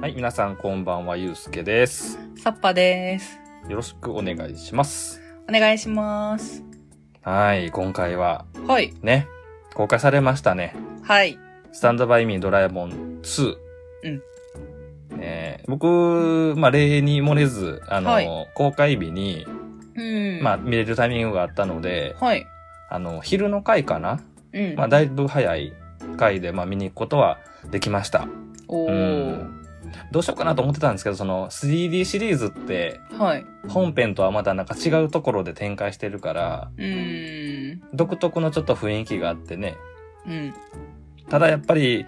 はい、皆さんこんばんは、ゆうすけです。サッパです。よろしくお願いします。お願いします。はい、今回ははい。ね、公開されましたね。はい。スタンドバイミードラえもん2。うん。ね僕、まあ、例に漏れず、あの、はい公開日に、うん。まあ、見れるタイミングがあったので、はい。あの、昼の回かな？うん。まあ、だいぶ早い回で、まあ、見に行くことはできました。おうー。ん。どうしようかなと思ってたんですけど、その 3D シリーズって、はい。本編とはまたなんか違うところで展開してるから、うーん。独特のちょっと雰囲気があってね。うん。ただやっぱり、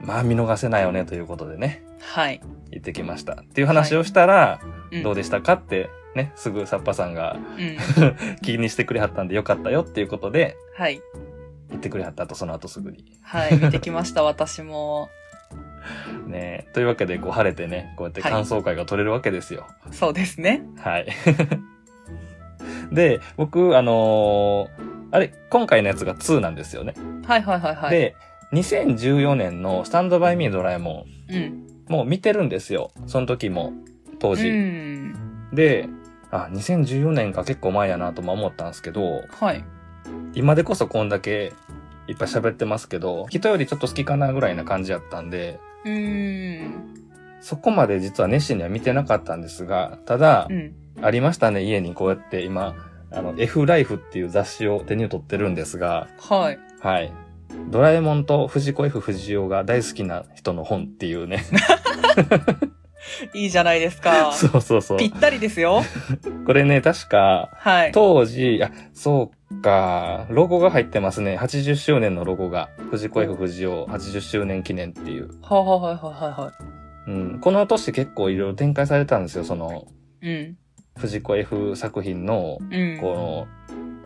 まあ見逃せないよねということでね、はい。行ってきました。っていう話をしたら、うんどうでしたかってね、すぐサッパさんがうん。気にしてくれはったんでよかったよっていうことで、はい。言ってくれはったと、その後すぐに。はい。見てきました、私も。ねというわけで、こう晴れてね、こうやってはい感想会が取れるわけですよ。そうですね。はい。で、僕、あのーあれ、今回のやつが2なんですよね。はいはいはいはい。、で、2014年のスタンドバイミードラえもうん。ん、もう見てるんですよ。その時も、当時。うん。で、あ、2014年か結構前やなとも思ったんですけど、はい。今でこそこんだけいっぱい喋ってますけど、人よりちょっと好きかなぐらいな感じやったんで、うーん。そこまで実は熱心には見てなかったんですが、ただう、ん。ありましたね、家にこうやって今、あの、F ライフっていう雑誌を手に取ってるんですが、はい。はい。ドラえもんと藤子 F 不二雄が大好きな人の本っていうね。いいじゃないですか。そうそうそうぴ。ったりですよ。これね、確か、はい。当時、あ、そうか、ロゴが入ってますね。80周年のロゴが。藤子 F 不二雄80周年記念っていう。はあ、はあはいはいはうん。この年結構いろいろ展開されたんですよ。その。うん。藤子 F 作品の、うん。この、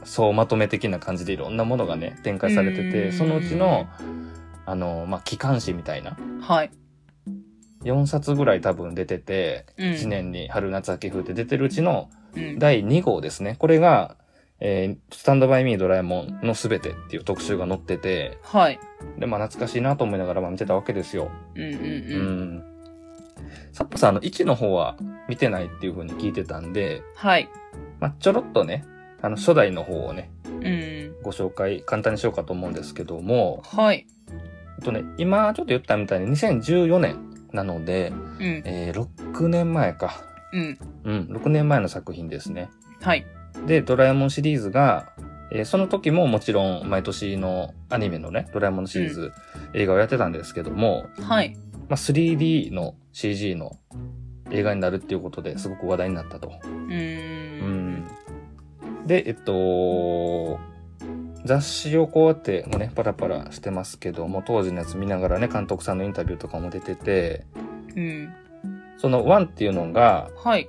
総まとめ的な感じでいろんなものがね、展開されてうて、んそのうちの、あの、まあ、機関誌みたいな。はい。4冊ぐらい多分出てて、うん1年に春夏秋冬って出てるうちのうん。第2号ですね。これが、えースタンドバイミードラえもんのすべてっていう特集が載ってて、はい。で、まあ懐かしいなと思いながらまあ見てたわけですよ。ううんうんうん。ん。サッパさん、あの、1の方は見てないっていう風に聞いてたんで、はい。まあちょろっとね、あの、初代の方をね、うん。ご紹介、簡単にしようかと思うんですけども、はい。えっとね、今ちょっと言ったみたいに2014年なので、うん。えー6年前か。うん。うん、6年前の作品ですね。はい。で、ドラえもんシリーズが、えーその時ももちろん毎年のアニメのね、ドラえもんのシリーズ、映画をやってたんですけども、はい。まあ、3D の CG の映画になるっていうことですごく話題になったと。うん。で、えっと、雑誌をこうやってね、パラパラしてますけども、当時のやつ見ながらね、監督さんのインタビューとかも出てて、うん。その1っていうのが、はい。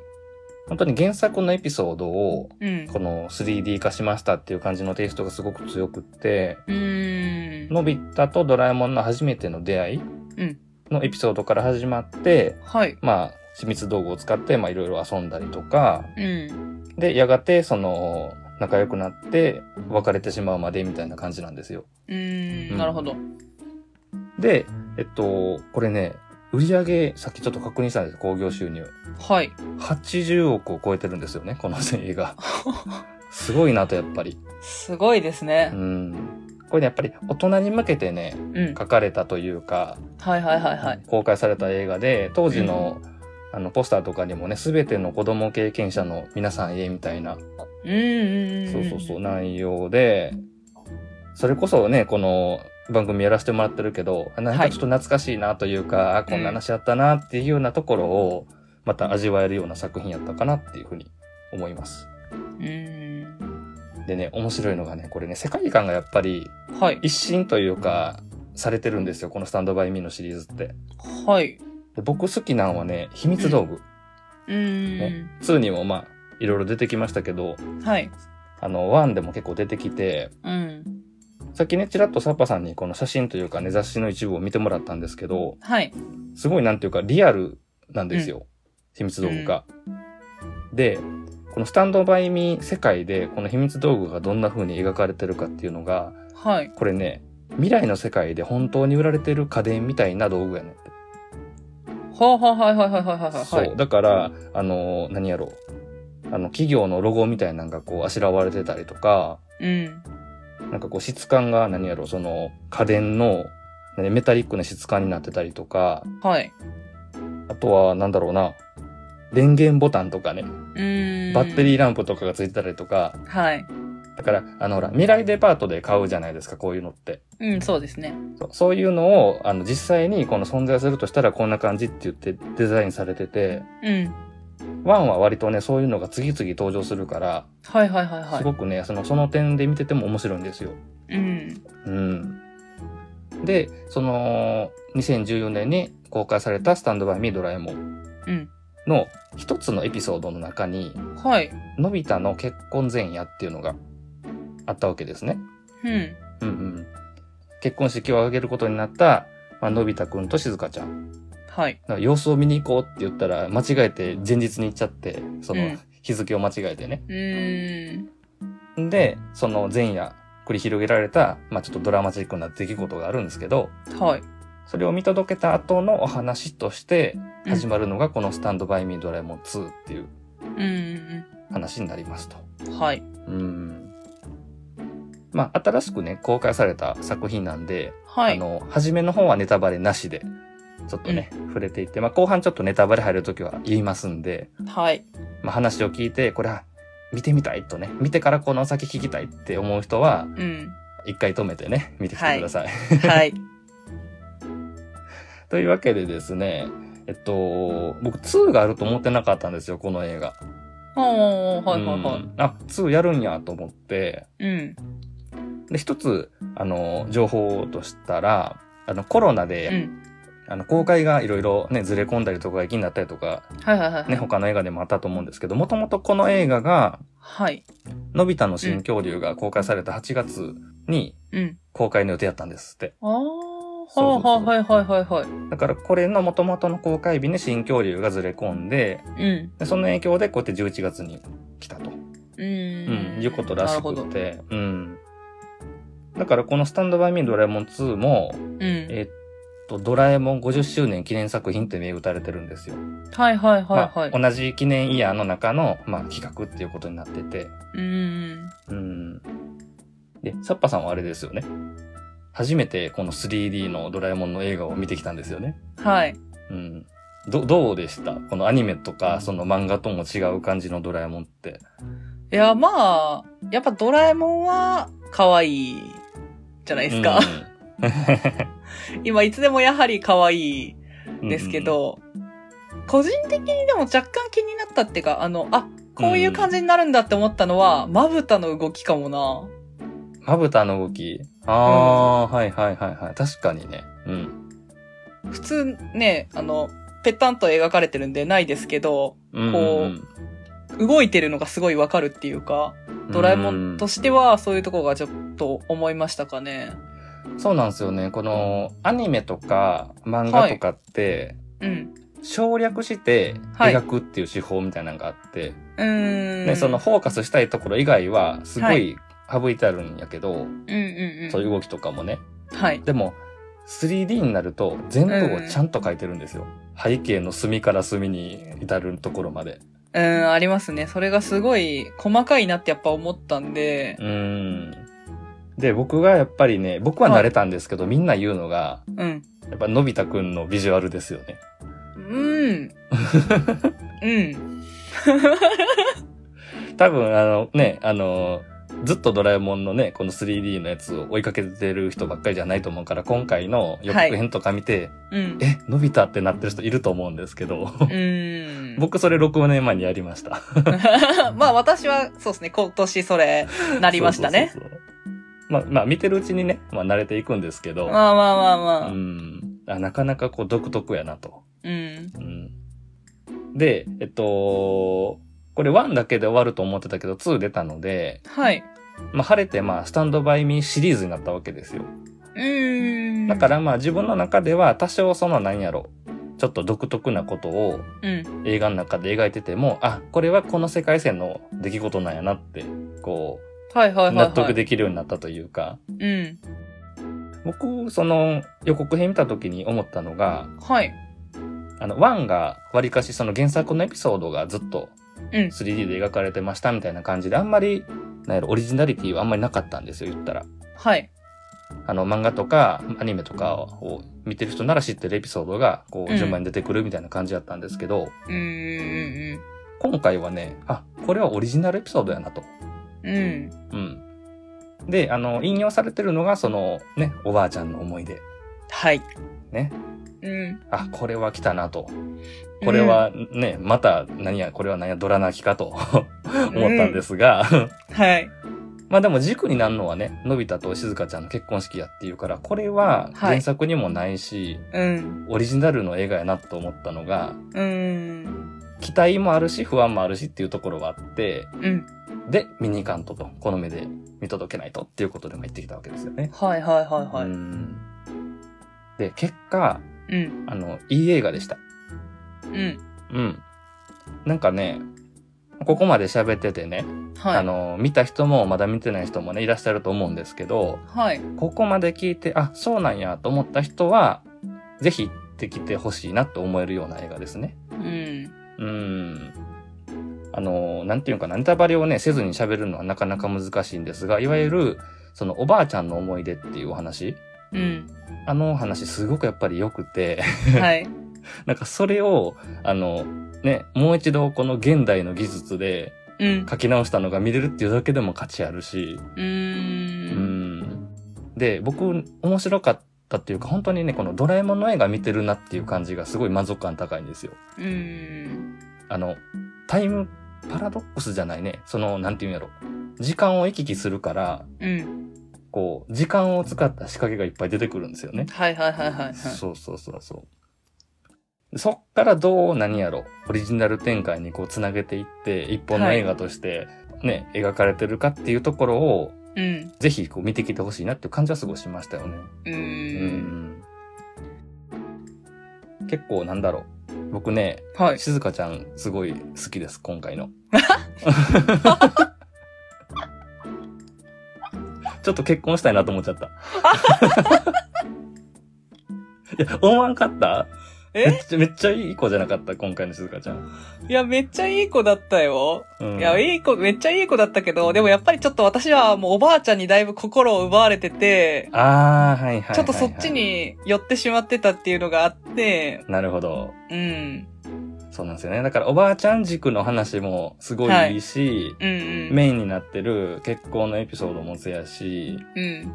本当に原作のエピソードをうん。この 3D 化しましたっていう感じのテイストがすごく強くって、うーん。のび太とドラえもんの初めての出会いうんのエピソードから始まって、はい。まあ、秘密道具を使って、まあいろいろ遊んだりとか、うん。で、やがてその、仲良くなって別れてしまうまでみたいな感じなんですよ。うんん。なるほど。で、えっと、これね、売り上げ、さっきちょっと確認したんです興行収入。はい。80億を超えてるんですよね、この映画。すごいなと、やっぱり。すごいですねう。ん。これね、やっぱり大人に向けてね、うん。書かれたというか、はいはいはいはい。公開された映画で、当時の、あの、ポスターとかにもね、すべての子供経験者の皆さんへ、みたいな、うんうんうん。そうそうそう、内容で、それこそね、この番組やらせてもらってるけど、なんかちょっと懐かしいなというか、あ、こんな話やったなっていうようなところを、また味わえるような作品やったかなっていうふうに思います。うーん。でね、面白いのがね、これね、世界観がやっぱりはい。一新というか、されてるんですよ、このスタンドバイミーのシリーズって。はい。で僕好きなんはね、秘密道具。うーん。2にもまあ、いろいろ出てきましたけど、はい。あの、1でも結構出てきて、うん。さっきね、ちらっとサッパさんにこの写真というかね、雑誌の一部を見てもらったんですけど、はい。すごいなんていうかリアルなんですよ。秘密道具が。で、このスタンドバイミー世界でこの秘密道具がどんな風に描かれてるかっていうのが、はい。これね、未来の世界で本当に売られてる家電みたいな道具やねんって。はあはあはいはいはいはいはいはい。そう。だから、あの、何やろう。あの、企業のロゴみたいなのがこう、あしらわれてたりとか、うん。なんかこう、質感が何やろう、その、家電の、何メタリックな質感になってたりとか、はい。あとは、なんだろうな、電源ボタンとかね、うーん。バッテリーランプとかがついてたりとか、はい。だから、あの、ほら、未来デパートで買うじゃないですか、こういうのって。うん、そうですね。そういうのを、あの、実際にこの存在するとしたらこんな感じって言ってデザインされてて、うん。ワンは割とね、そういうのが次々登場するから、はいはいはいはい。すごくね、その、その点で見てても面白いんですよ。うん。うん。で、その、2014年に公開されたスタンドバイミードラえもん。の一つのエピソードの中に、はい。のび太の結婚前夜っていうのがあったわけですね。うん。うんうん。結婚式を挙げることになった、まあのび太くんとしずかちゃん。はい。様子を見に行こうって言ったら、間違えて前日に行っちゃって、そのうん日付を間違えてね。うーん。で、その前夜繰り広げられた、まあちょっとドラマチックな出来事があるんですけど、はい。それを見届けた後のお話として始まるのがこのスタンドバイミードラえもん2っていううん。話になりますと。うん。はい。うん。まあ新しくね、公開された作品なんで、はい。あの、初めの方はネタバレなしで、ちょっとね、触れていって、まあ後半ちょっとネタバレ入るときは言いますんで、はい。まあ話を聞いて、これは見てみたいとね、見てからこの先聞きたいって思う人は、うん。一回止めてね、見てきてください。はい。というわけでですね、えっと、僕2があると思ってなかったんですよ、この映画。はいはいはうんあ、2やるんやと思って、い。うん。で、一つ、あの、情報としたら、あの、コロナで、うん。あの、公開がいろいろね、ずれ込んだりとか、延期になったりとか、はいはいはいはい。ね、他の映画でもあったと思うんですけど、もともとこの映画が、はい。のび太の新恐竜が公開された8月にうん。公開の予定だったんですって。あー、そうそうそうはいはいはいはいはい。だからこれの元々の公開日に新恐竜がずれ込んで、うん。でその影響でこうやって11月に来たと。ううーん。ん、いうことらし。くて。うん。だからこのスタンドバイミードラえもん2も、うん。えっと、ドラえもん50周年記念作品って銘打たれてるんですよ。はいはいはいはい。まあ、同じ記念イヤーの中の、まあ、企画っていうことになってて。うーん。うん。で、サッパさんはあれですよね。初めてこの 3D のドラえもんの映画を見てきたんですよね。はい。うん。ど、どうでした？このアニメとか、その漫画とも違う感じのドラえもんって。いや、まあ、やっぱドラえもんは可愛いじゃないですか。今いつでもやはり可愛いうんですけ、ど、個人的にでも若干気になったっていうか、あの、あ、こういう感じになるんだって思ったのは、まぶたの動きかもな。まぶたの動き？ああ、はいはいはいはい。確かにね。うん。普通ね、あの、ぺったんと描かれてるんでないですけど、うんこ動いてるのがすごいわかるっていうか、ドラえもんとしてはそういうとこがちょっと思いましたかね。うんそうなんですよね。このアニメとか漫画とかって、うん。省略してはい描くっていう手法みたいなのがあって、うーん。ね、その、フォーカスしたいところ以外はすごい省いてあるんやけど、うんうんうん。そういう動きとかもね。はい。でも、3D になると全部をちゃんと描いてるんですよ。背景の隅から隅に至るところまで。うん、ありますね。それがすごい細かいなってやっぱ思ったんでう、ーん。で、僕がやっぱりね、僕は慣れたんですけど、みんな言うのが、うん。やっぱのび太くんのビジュアルですよね。うん。うん。多分、あのね、あの、ずっとドラえもんのね、この 3D のやつを追いかけてる人ばっかりじゃないと思うから、今回の予告編とか見て、うん。え、のび太ってなってる人いると思うんですけど、うん。僕それ6年前にやりました。まあ私は、そうですね、今年それ、なりましたね。そうそうそうそう。まあ、まあ見てるうちにね、まあ慣れていくんですけど、まあまあまあまあ。うんあ。なかなかこう独特やなと。うん。うん。で、えっと、これ1だけで終わると思ってたけど2出たので、はい。まあ晴れてまあスタンドバイミーシリーズになったわけですよ。うーん。だからまあ自分の中では多少その何やろ、ちょっと独特なことをうん。映画の中で描いてても、あ、これはこの世界線の出来事なんやなって、こう、はいはいはい、はい。納得できるようになったというか、うん。僕、その予告編見た時に思ったのが、はい。あの、1が割かしその原作のエピソードがずっとうん。3D で描かれてましたみたいな感じで、あんまり、なんやろ、オリジナリティはあんまりなかったんですよ、言ったら。はい。あの、漫画とかアニメとかを見てる人なら知ってるエピソードが、こう、うん順番に出てくるみたいな感じだったんですけど、うーん。今回はね、あ、これはオリジナルエピソードやなと。うん。うん。で、あの、引用されてるのが、その、ね、おばあちゃんの思い出。はい。ね。うん。あ、これは来たなと。これはね、また、何や、これは何や、ドラ泣きかと思ったんですが、はい。まあでも軸になるのはね、のび太と静香ちゃんの結婚式やっていうから、これははい原作にもないし、うん。オリジナルの映画やなと思ったのが、うん。期待もあるし、不安もあるしっていうところがあって、うん。で、見に行かんとと、この目で見届けないとっていうことでも言ってきたわけですよね。はいはいはいはい。うんで、結果、うん。あの、いい映画でした。うん。うん。なんかね、ここまで喋っててね、はい。あの、見た人もまだ見てない人もね、いらっしゃると思うんですけど、はい。ここまで聞いて、あ、そうなんやと思った人は、ぜひ行ってきてほしいなと思えるような映画ですね。うん。うん。あの、なんていうのかな、ネタバレをね、せずに喋るのはなかなか難しいんですが、いわゆる、そのおばあちゃんの思い出っていうお話、うん。あのお話すごくやっぱり良くて、はい。なんかそれを、あの、ね、もう一度この現代の技術でうん。書き直したのが見れるっていうだけでも価値あるし、う。うんん。で、僕、面白かったっていうか、本当にね、このドラえもんの映画見てるなっていう感じがすごい満足感高いんですよ。うん。あの、タイムパラドックスじゃないね。その、なんていうんやろ。時間を行き来するから、うん。こう、時間を使った仕掛けがいっぱい出てくるんですよね。はいはいはいはいはい。そうそうそうそう。そっからどう、何やろ、オリジナル展開にこうつなげていって、一本の映画としてね、描かれてるかっていうところを、うん。ぜひこう見てきてほしいなっていう感じはすごいしましたよね。う。うん結構なんだろう。僕ね、はい。静香ちゃんすごい好きです、今回の。ちょっと結婚したいなと思っちゃった。いや、思わんかった？めえ？っちゃ、めっちゃいい子じゃなかった、今回の静香ちゃん。いや、めっちゃいい子だったよ。うん、いや、いい子、めっちゃいい子だったけど、でもやっぱりちょっと私はもうおばあちゃんにだいぶ心を奪われてて、あー、はいはいはい、はい。ちょっとそっち。に寄ってしまってたっていうのがあって、なるほど。うん。そうなんですよね。だからおばあちゃん軸の話もすごいいいし、うんうん。メインになってる結婚のエピソードもそうやし、うん。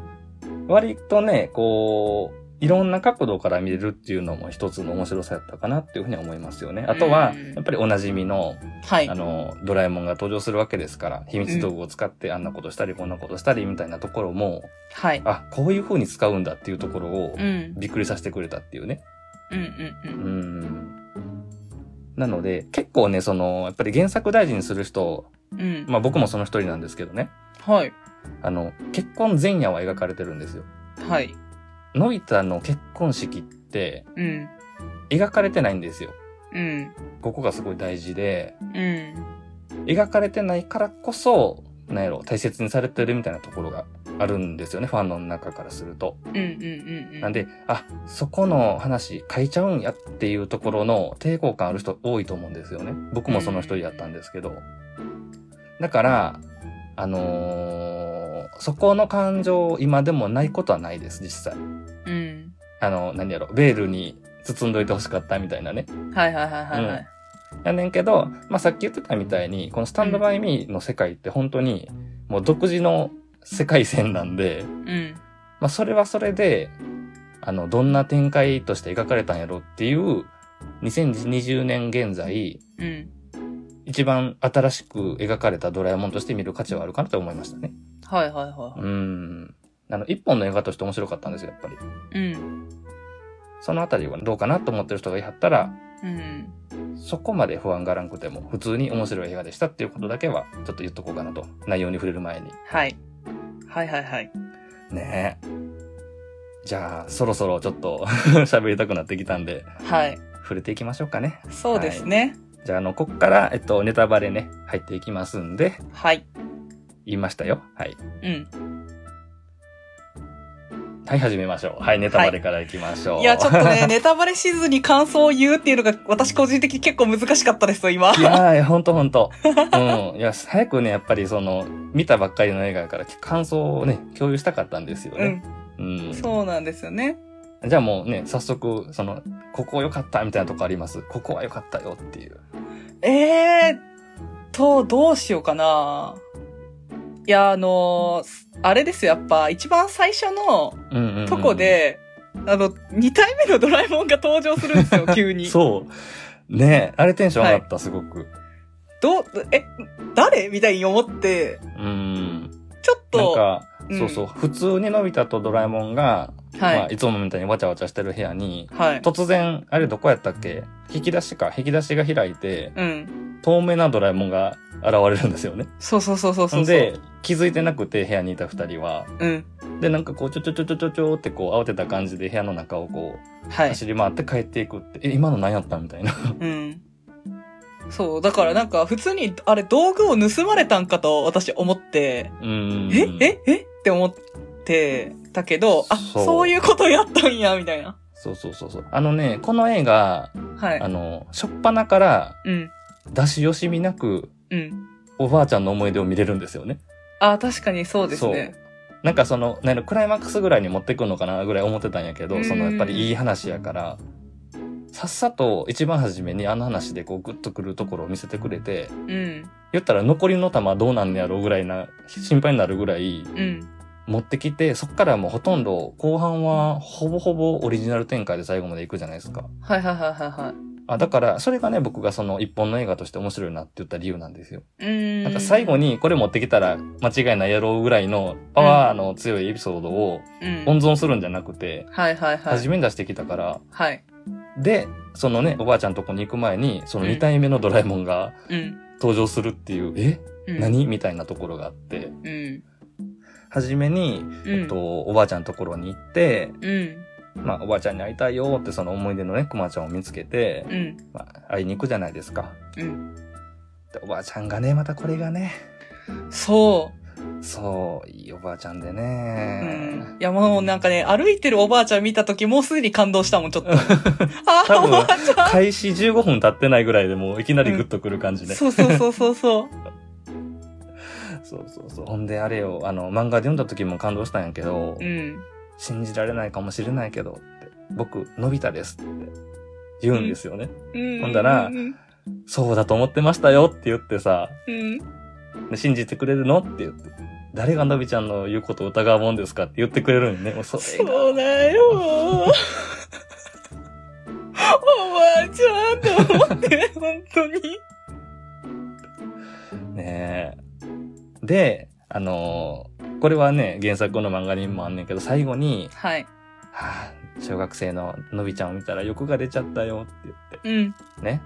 割とね、こう、いろんな角度から見れるっていうのも一つの面白さやったかなっていうふうには思いますよね。あとはうん、やっぱりおなじみの、はいあ。の、ドラえもんが登場するわけですから、秘密道具を使ってあんなことしたりこんなことしたりみたいなところも、はい。あ、こういう風に使うんだっていうところをうん。びっくりさせてくれたっていうね。うんうんううん。ん。なので、結構ね、その、やっぱり原作大事にする人、うん。まあ僕もその一人なんですけどね、はい。あの、結婚前夜は描かれてるんですよ。はい。のび太の結婚式ってうん。描かれてないんですよ。うん。ここがすごい大事で、うん。描かれてないからこそ、なんやろ、大切にされてるみたいなところがあるんですよね、ファンの中からすると。うんうんうんうん。なんで、あ、そこの話書いちゃうんやっていうところの抵抗感ある人多いと思うんですよね。僕もその一人やったんですけど。だから、あのーそこの感情今でもないことはないです、実際。うん。あの、何やろ、ベールに包んどいてほしかったみたいなね。はいはいはいはいはい。やねんけど、まあ、さっき言ってたみたいに、このスタンドバイミーの世界って本当に、もう独自の世界線なんで、うん。まあ、それはそれで、あの、どんな展開として描かれたんやろっていう、2020年現在、うん。一番新しく描かれたドラえもんとして見る価値はあるかなと思いましたね。はいはいはうーん。あの、一本の映画として面白かったんですよ、やっぱり。い。うん。そのあたりはどうかなと思ってる人がいはったら、うん。そこまで不安がらんくても、普通に面白い映画でしたっていうことだけは、ちょっと言っとこうかなと。内容に触れる前に。はい。はいはいはい。ねえ。じゃあ、そろそろちょっと 喋りたくなってきたんで、はい。触れていきましょうかね。そうですね。じゃあ、あの、こっから、えっと、ネタバレね、入っていきますんで、はい。言いましたよ。はい。うん。はい、始めましょう。はい、ネタバレからいきましょう。いや、ちょっとね、ネタバレしずに感想を言うっていうのが、私個人的に結構難しかったですよ、今。いやー、ほんとほんと。うん。いや、早くね、やっぱりその、見たばっかりの映画やから、感想をね、共有したかったんですようね。ん。うん。そうなんですよね。じゃあもうね、早速、その、ここ良かったみたいなとこあります？ここは良かったよっていう。えーっと、どうしようかな。いや、あのーあれですよ、やっぱ、一番最初の。とこ、で、あの、二体目のドラえもんが登場するんですよ、急に。そう。ねあれテンション上がった、すごく。どう、え、誰みたいに思って、うん。ちょっと、なんか、うんそうそう、普通にのび太とドラえもんが、はい、まあ、いつもみたいにわちゃわちゃしてる部屋に、はい。突然、あれどこやったっけ？引き出しか。引き出しが開いて、うん。透明なドラえもんが現れるんですよね。そうそうそうそうそう。で、気づいてなくて部屋にいた二人は。うん。で、なんかこう、ちょちょちょちょちょちょってこう、慌てた感じで部屋の中をこう、はい。走り回って帰っていくって、え、今の何やったみたいな。うん。そう、だからなんか普通に、あれ道具を盗まれたんかと私思って、うん。えええ？って思ってたけど、あ、そうそういうことやったんや、みたいな。そうそうそうそう。あのね、この映画、はいあ。の、しょっぱなからうん。出し惜しみなく、うん。おばあちゃんの思い出を見れるんですよね。あ、確かにそうですね。なんかその、なんやろクライマックスぐらいに持ってくんのかなぐらい思ってたんやけど、うんそのやっぱりいい話やから、さっさと一番初めにあの話でこうグッとくるところを見せてくれて、うん。言ったら残りの玉どうなんねやろうぐらいな、心配になるぐらいうん。持ってきて、そっからもうほとんど後半はほぼほぼオリジナル展開で最後まで行くじゃないですか。はいはいはいはいはい。あ、だから、それがね、僕がその一本の映画として面白いなって言った理由なんですよ。うーん。なんか最後にこれ持ってきたら間違いないやろうぐらいのパワーの強いエピソードをうん。温存するんじゃなくて、はいはいはい。初めに出してきたから、はい。で、そのね、おばあちゃんとこに行く前に、その2体目のドラえもんがうん。登場するっていう、え？うん、何？みたいなところがあって、うん。初めに、うん。えっと、おばあちゃんのところに行って、うん。まあ、おばあちゃんに会いたいよってその思い出のね、くまちゃんを見つけて、うん。まあ、会いに行くじゃないですか。うん。で、おばあちゃんがね、またこれがね、そそう、いいおばあちゃんでう。うね。ん。いやもうなんかね、歩いてるおばあちゃん見たときもうすでに感動したもん、ちょっと。あ多分おばあちゃん開始15分経ってないぐらいでもういきなりグッとくる感じで。そうそうそうそうそう。そうそうそう。ほんであれよ、あの、漫画で読んだ時も感動したんやけど、うん。信じられないかもしれないけどって、僕、のび太ですって言うんですよね。うん。ほんだらうん。そうだと思ってましたよって言ってさ、うん。で信じてくれるのって言って、誰がのびちゃんの言うことを疑うもんですかって言ってくれるんよね。もうそそうだよ。おばあちゃんと思って、本当に。ねえ。で、あのーこれはね、原作の漫画にもあんねんけど、最後に、はい。はあ、小学生ののびちゃんを見たら欲が出ちゃったよって言って、うん。ね。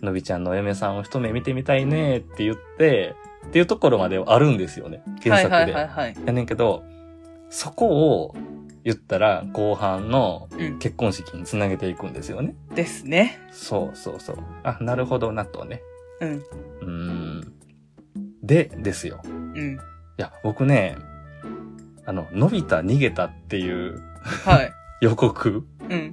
のびちゃんのお嫁さんを一目見てみたいねって言って、っていうところまではあるんですよね。原作で。はいはいはいはい。やねんけど、そこを言ったら後半のうん。結婚式につなげていくんですよね。ですね。そうそうそう。あ、なるほどなとね。うん。うーん。で、ですよ。うん。いや、僕ね、あの、のび太逃げたっていうはい。予告、うん。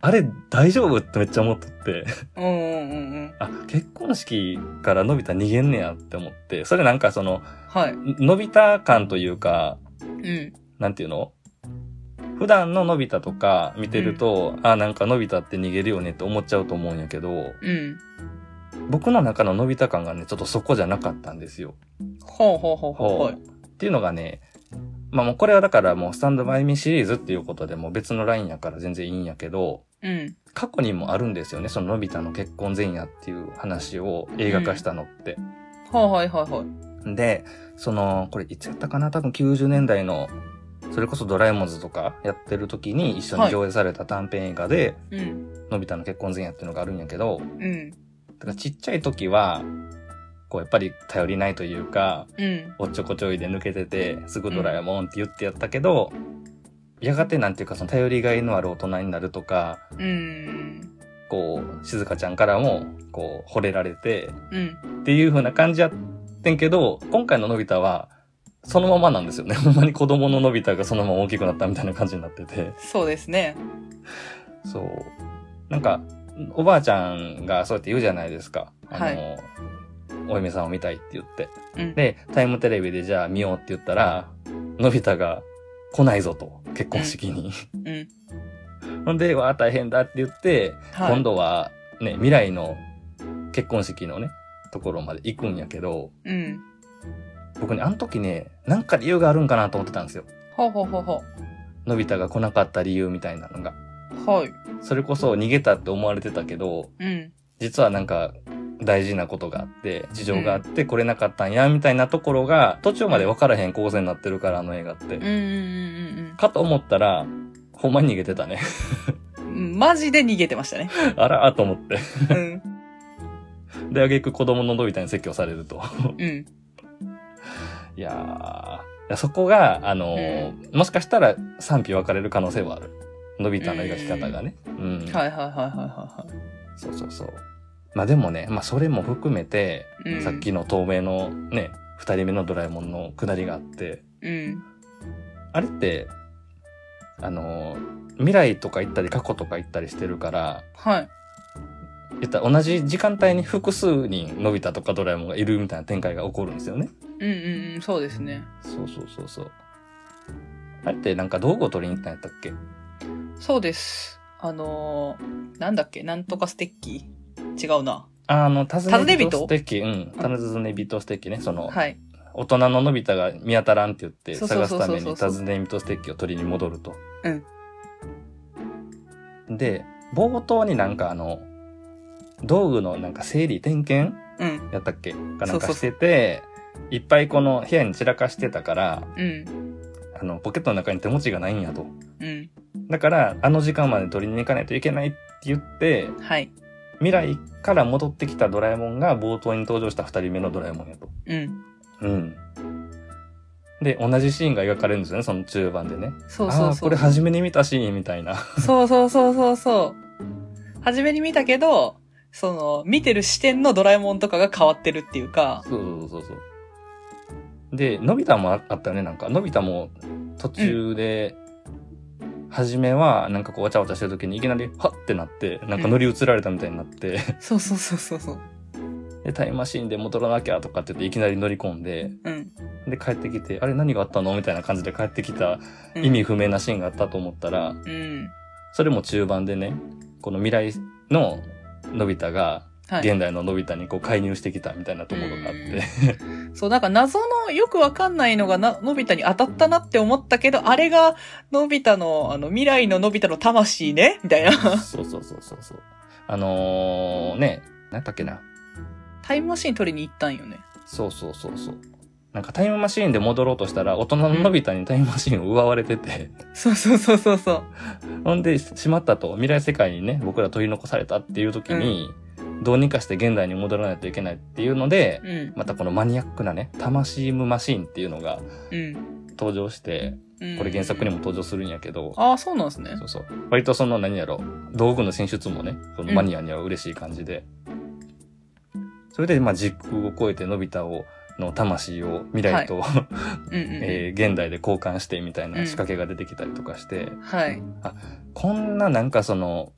あれ大丈夫ってめっちゃ思っとって、うんうんうんうん。あ、結婚式からのび太逃げんねやって思って、それなんかその、はい。のび太感というか、うん。なんていうの？普段ののび太とか見てると、あ、なんかのび太って逃げるよねって思っちゃうと思うんやけど、うん。僕の中ののび太感がね、ちょっとそこじゃなかったんですよ。ほうほうほうほうほう。っていうのがね、まあもうこれはだからもうスタンドバイミーシリーズっていうことでもう別のラインやから全然いいんやけど、うん。過去にもあるんですよね。そののび太の結婚前夜っていう話を映画化したのって。はいはいはいはい。で、その、これいつやったかな？多分90年代の、それこそドラえもんズとかやってる時に一緒に上映された短編映画で、うん。のび太の結婚前夜っていうのがあるんやけど、うん。だからちっちゃい時は、こうやっぱり頼りないというか、うん。おっちょこちょいで抜けてて、すぐドラえもんって言ってやったけど、やがてなんていうかその頼りがいのある大人になるとか、うん。こう、静香ちゃんからも、こう、惚れられて、うん。っていう風な感じやってんけど、今回ののび太は、そのままなんですよね。ほんまに子供ののび太がそのまま大きくなったみたいな感じになってて。そうですね。そう。なんか、おばあちゃんがそうやって言うじゃないですか。あの、はいお嫁さんを見たいって言って。うん。で、タイムテレビでじゃあ見ようって言ったら、のび太が来ないぞと、結婚式に。うん。ほんで、わあ、大変だって言って、はい。今度はね、未来の結婚式のね、ところまで行くんやけど、うん。僕ね、あの時ね、なんか理由があるんかなと思ってたんですよ。ほうほうほうほのび太が来なかった理由みたいなのが。う。はい。それこそ逃げたって思われてたけど、うん。実はなんか大事なことがあって、事情があって来れなかったんや、みたいなところが途中まで分からへん構成になってるから、あの映画って。うんうんかと思ったら、ほんまに逃げてたね。うんうん。マジで逃げてましたね。あらーと思って。うん。で、あげく子供ののび太に説教されると。うん。いやーそこが、あのーもしかしたら賛否分かれる可能性はある。のび太の描き方がね。うん。はいはいはいはいはそうそうそう。まあでもね、まあそれも含めて。うんさっきの透明のね、二人目のドラえもんの下りがあって、うん。あれって、あのー未来とか行ったり過去とか行ったりしてるから、はい。言ったら同じ時間帯に複数人のび太とかドラえもんがいるみたいな展開が起こるんですよね。うんうんうん。そうですね。そうそうそうそう。あれってなんか道具を取りに行ったんやったっけ？そうです。あのー、なんだっけ？なんとかステッキ？違うな。あの、尋尋ね人ステッキ、うん。尋ね人ステッキね。その、はい。大人ののび太が見当たらんって言って探すために尋ね人ステッキを取りに戻ると。うん。で、冒頭になんかあの、道具のなんか整理点検うん。やったっけ？かなんかしてて、いっぱいこの部屋に散らかしてたから、うん。あの、ポケットの中に手持ちがないんやと。うん。だから、あの時間まで取りに行かないといけないって言って、はい。未来から戻ってきたドラえもんが冒頭に登場した二人目のドラえもんやと。うん。うん。で、同じシーンが描かれるんですよね、その中盤でね。そうそうそう。ああー、これ初めに見たシーンみたいな。そうそうそうそうそう。初めに見たけど、その、見てる視点のドラえもんとかが変わってるっていうか、そうそうそうそう。で、のび太もああったよね、なんか。のび太も途中で、初めは、なんかこう、わちゃわちゃしてる時にいきなり、はっってなって、なんか乗り移られたみたいになって、そうそうそうそうそう。で、タイムマシーンで戻らなきゃとかって言って、いきなり乗り込んで、うん。で、帰ってきて、あれ何があったのみたいな感じで帰ってきたうん意味不明なシーンがあったと思ったら、うん。それも中盤でね、この未来ののび太が、はい。現代ののび太にこう介入してきたみたいなところがあって、そう、なんか謎のよくわかんないのがな、のび太に当たったなって思ったけど、あれが、のび太の、あの、未来ののび太の魂ね？みたいな。そうそうそうそうそう。あのー、ね、なんだっけな。タイムマシン取りに行ったんよね。そうそうそうそう。なんかタイムマシーンで戻ろうとしたら、大人ののび太にタイムマシーンを奪われてて、そうそうそうそうそう。ほんで、しまったと、未来世界にね、僕ら取り残されたっていう時に、どうにかして現代に戻らないといけないっていうので、うん。またこのマニアックなね、魂ムマシーンっていうのがうん。登場して、うんこれ原作にも登場するんやけど、ああ、そうなんですねそ。うそう。割とその何やろ、道具の進出もね、そのマニアには嬉しい感じで。それで、まあ、時空を超えてのび太を、の魂を未来と、うんうん。えー現代で交換してみたいな仕掛けが出てきたりとかして、はい。こんななんかその、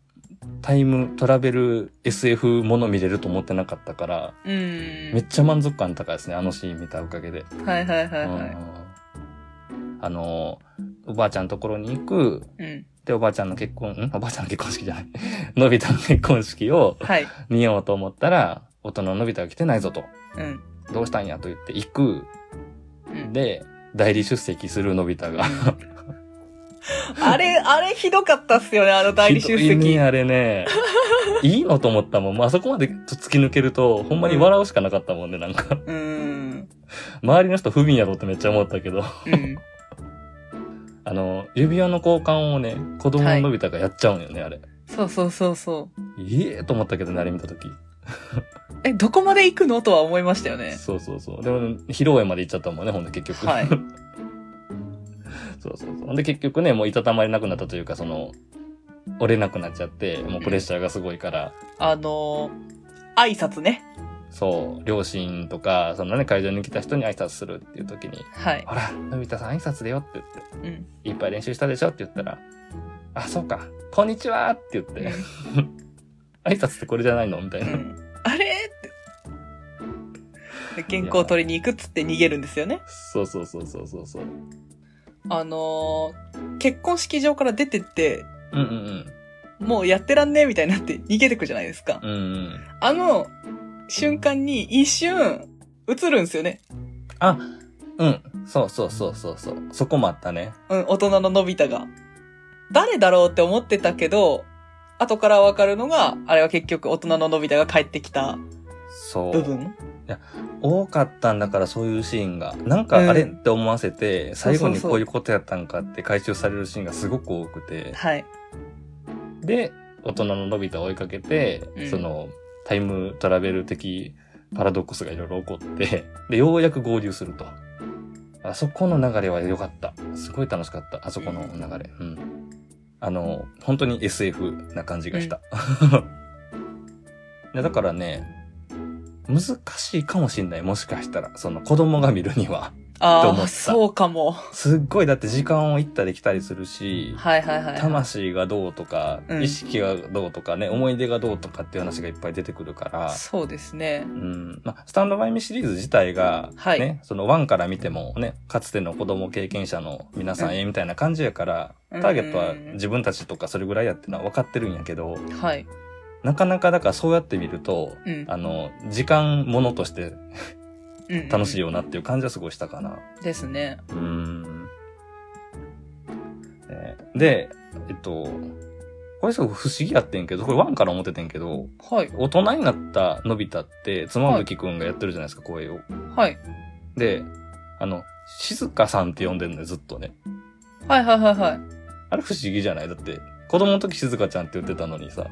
タイムトラベル SF もの見れると思ってなかったから、うん。めっちゃ満足感高いですね、あのシーン見たおかげで。はいはいはいはうんあの、おばあちゃんのところに行く、い。うん。で、おばあちゃんの結婚、ん？おばあちゃんの結婚式じゃない。のび太の結婚式をはい。見ようと思ったら、大人ののび太が来てないぞと。うん。どうしたんやと言って行く。うん。で、代理出席するのび太が。あれ、あれひどかったっすよね、あの代理出席。ね、あれね。いいのと思ったもん。まあ、そこまで突き抜けると、ほんまに笑うしかなかったもんね、なんか。うーん。周りの人不憫やろってめっちゃ思ったけど。うん。あの、指輪の交換をね、子供ののび太がやっちゃうんよね、あれ。そうそうそうそう。いえと思ったけどね、あれ見たとき。え、どこまで行くの？とは思いましたよね。そうそうそう。でも、披露宴まで行っちゃったもんね、ほんで結局。はい。そうそうそう。で、結局ね、もういたたまれなくなったというか、その、折れなくなっちゃって、もうプレッシャーがすごいから、あのー、挨拶ね。そう、両親とか、そのね、会場に来た人に挨拶するっていう時に、はい。ほら、のび太さん挨拶だよって言って、うん。いっぱい練習したでしょって言ったら、あ、そうか、こんにちはって言って、挨拶ってこれじゃないのみたいうな。ん。あれって。で、原稿を取りに行くっつって逃げるんですよね。そうそうそうそうそうそう。あのー結婚式場から出てって、うんうんもうやってらんねえみたいになって逃げてくじゃないですか。うん。うんうん。あの瞬間に一瞬映るんですよね。あ、うん。そうそうそうそうそう。そこもあったね。うん、大人ののび太が。誰だろうって思ってたけど、後からわかるのが、あれは結局大人ののび太が帰ってきたそう。部分。多かったんだからそういうシーンが。なんかうんあれって思わせて、最後にこういうことやったんかって回収されるシーンがすごく多くて。はい。で、大人ののび太を追いかけて、うんその、タイムトラベル的パラドックスがいろいろ起こって、で、ようやく合流すると。あそこの流れは良かった。すごい楽しかった。あそこの流れ。うん。あの、本当に SF な感じがした。いやだからね、難しいかもしんない。もしかしたら。その子供が見るには。ああ、そうかも。すっごい、だって時間を行ったり来たりするし、はいはいはい。魂がどうとか、うん意識がどうとかね、思い出がどうとかっていう話がいっぱい出てくるから、そうですねう。ん。まあ、スタンドバイミーシリーズ自体が、はいね、その1から見てもね、かつての子供経験者の皆さんへみたいな感じやから、うんターゲットは自分たちとかそれぐらいやってのは分かってるんやけど、はい。なかなかだからそうやって見ると、うん。あの、時間ものとしてうん楽しいよなっていう感じはすごいしたかな。ですね。うーん。えーで、えっと、これすごく不思議やってんけど、これワンから思っててんけど、はい。大人になったのび太って、妻夫木くんがやってるじゃないですか、声を。はい。で、あの、静香さんって呼んでんのよ、ずっとね。はいはいはいはあれ不思議じゃない？だって、子供の時静香ちゃんって言ってたのにさ。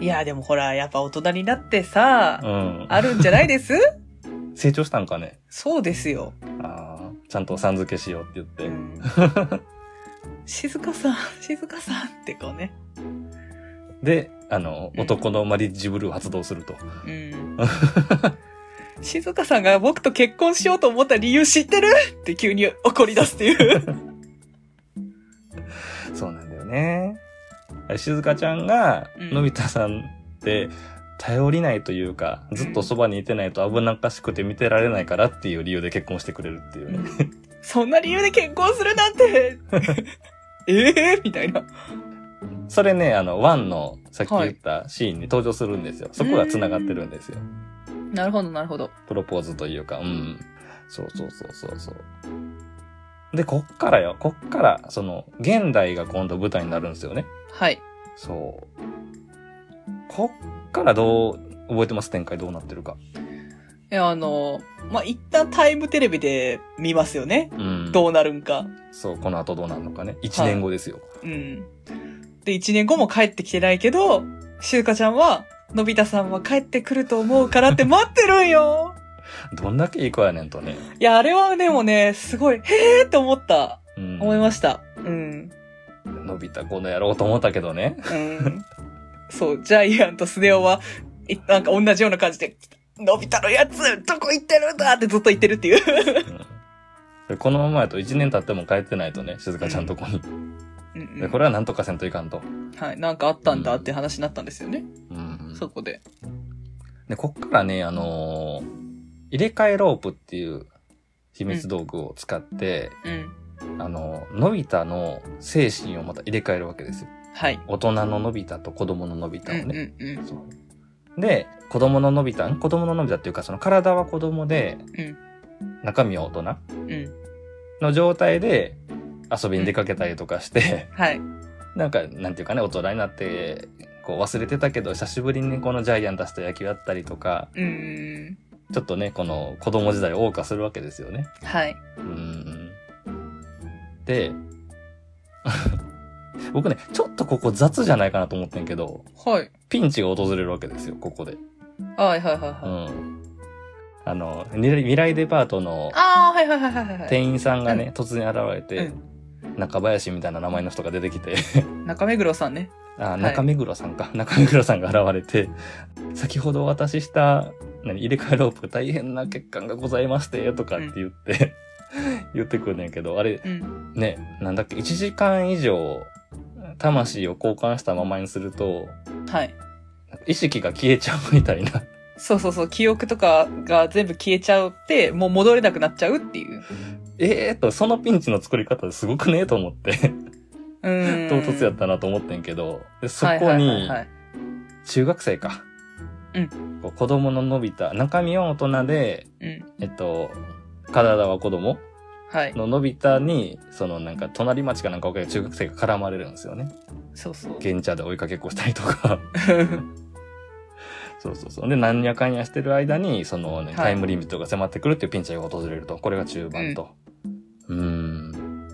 い。いや、でもほら、やっぱ大人になってさう、ん。あるんじゃないです？成長したんかね？そうですよ。ああ、ちゃんとさん付けしようって言って。うん 静香さん、静香さんってこうね。で、あの、うん男のマリッジブルーを発動すると。うん。静香さんが僕と結婚しようと思った理由知ってる？って急に怒り出すっていう。そうなんだよね。静香ちゃんが、うんのび太さんって、頼りないというか、ずっとそばにいてないと危なっかしくて見てられないからっていう理由で結婚してくれるっていうね。そんな理由で結婚するなんて ええみたいな。それね、あの、ワンのさっき言ったシーンに登場するんですよ。そこが繋がってるんですよ。なるほど、なるほど。プロポーズというか、うん。そうそうそうそうそう。で、こっからよ。こっから、その、現代が今度舞台になるんですよね。はい。そう。こっからどう、覚えてます？展開どうなってるか。いや、あの、まあ、一旦タイムテレビで見ますよね。うん。どうなるんか。そう、この後どうなるのかね。1年後ですよ。うん。で、一年後も帰ってきてないけど、静香ちゃんは、のび太さんは帰ってくると思うからって待ってるんよ。どんだけいい子やねんとね。いや、あれはでもね、すごい、へーって思った。うん。思いました。うん。伸びたこの野郎と思ったけどね。うん。そう、ジャイアンとスネ夫は、いなんか同じような感じで、のび太のやつ、どこ行ってるんだってずっと言ってるっていう。うんでこのままやと1年経っても帰ってないとね、静香ちゃんとこに。うんでこれはなんとかせんといかんと。はい、なんかあったんだって話になったんですよね。うん。そこで。で、こっからね、あのー入れ替えロープっていう秘密道具を使って、うん。あのーのび太の精神をまた入れ替えるわけですよ。はい。大人ののび太と子供ののび太うんをね。うんうん。そうで、子供ののび太、ん子供ののび太っていうか、その体は子供で、うん中身は大人うん。の状態で遊びに出かけたりとかして、はい。なんか、なんていうかね、大人になって、こう忘れてたけど、久しぶりにこのジャイアンたちと野球やったりとか、うんうんちょっとね、この子供時代を謳歌するわけですよね。うん。はい。うん。で、僕ね、ちょっとここ雑じゃないかなと思ってんけど、はい。ピンチが訪れるわけですよ、ここで。はいはいはいうん。はい。あの、未来デパートのああ、はいはいはいはいはい。店員さんがね、突然現れて、うん中林みたいな名前の人が出てきて、中目黒さんね。あ、中目黒さんか。中目黒さんが現れて、先ほどお渡しした何、入れ替えロープ大変な欠陥がございまして、とかって言って、言ってくるねんけど、あれ、うん。ね、なんだっけ、1時間以上、魂を交換したままにすると、はい。意識が消えちゃうみたいな。そうそうそう、記憶とかが全部消えちゃうって、もう戻れなくなっちゃうっていう。ええーと、そのピンチの作り方すごくねえと思って、うーん。唐突やったなと思ってんけど、でそこには、い中学生か。うん子供ののび太、中身は大人で、うん。えっと、体は子供はい。ののび太に、そのなんか隣町かなんかわかる中学生が絡まれるんですよね。そうそう。現茶で追いかけっこしたりとか。そうそうそう。で、何やかんやしてる間に、その、ねいタイムリミットが迫ってくるっていうピンチが訪れると。これが中盤と。うーん。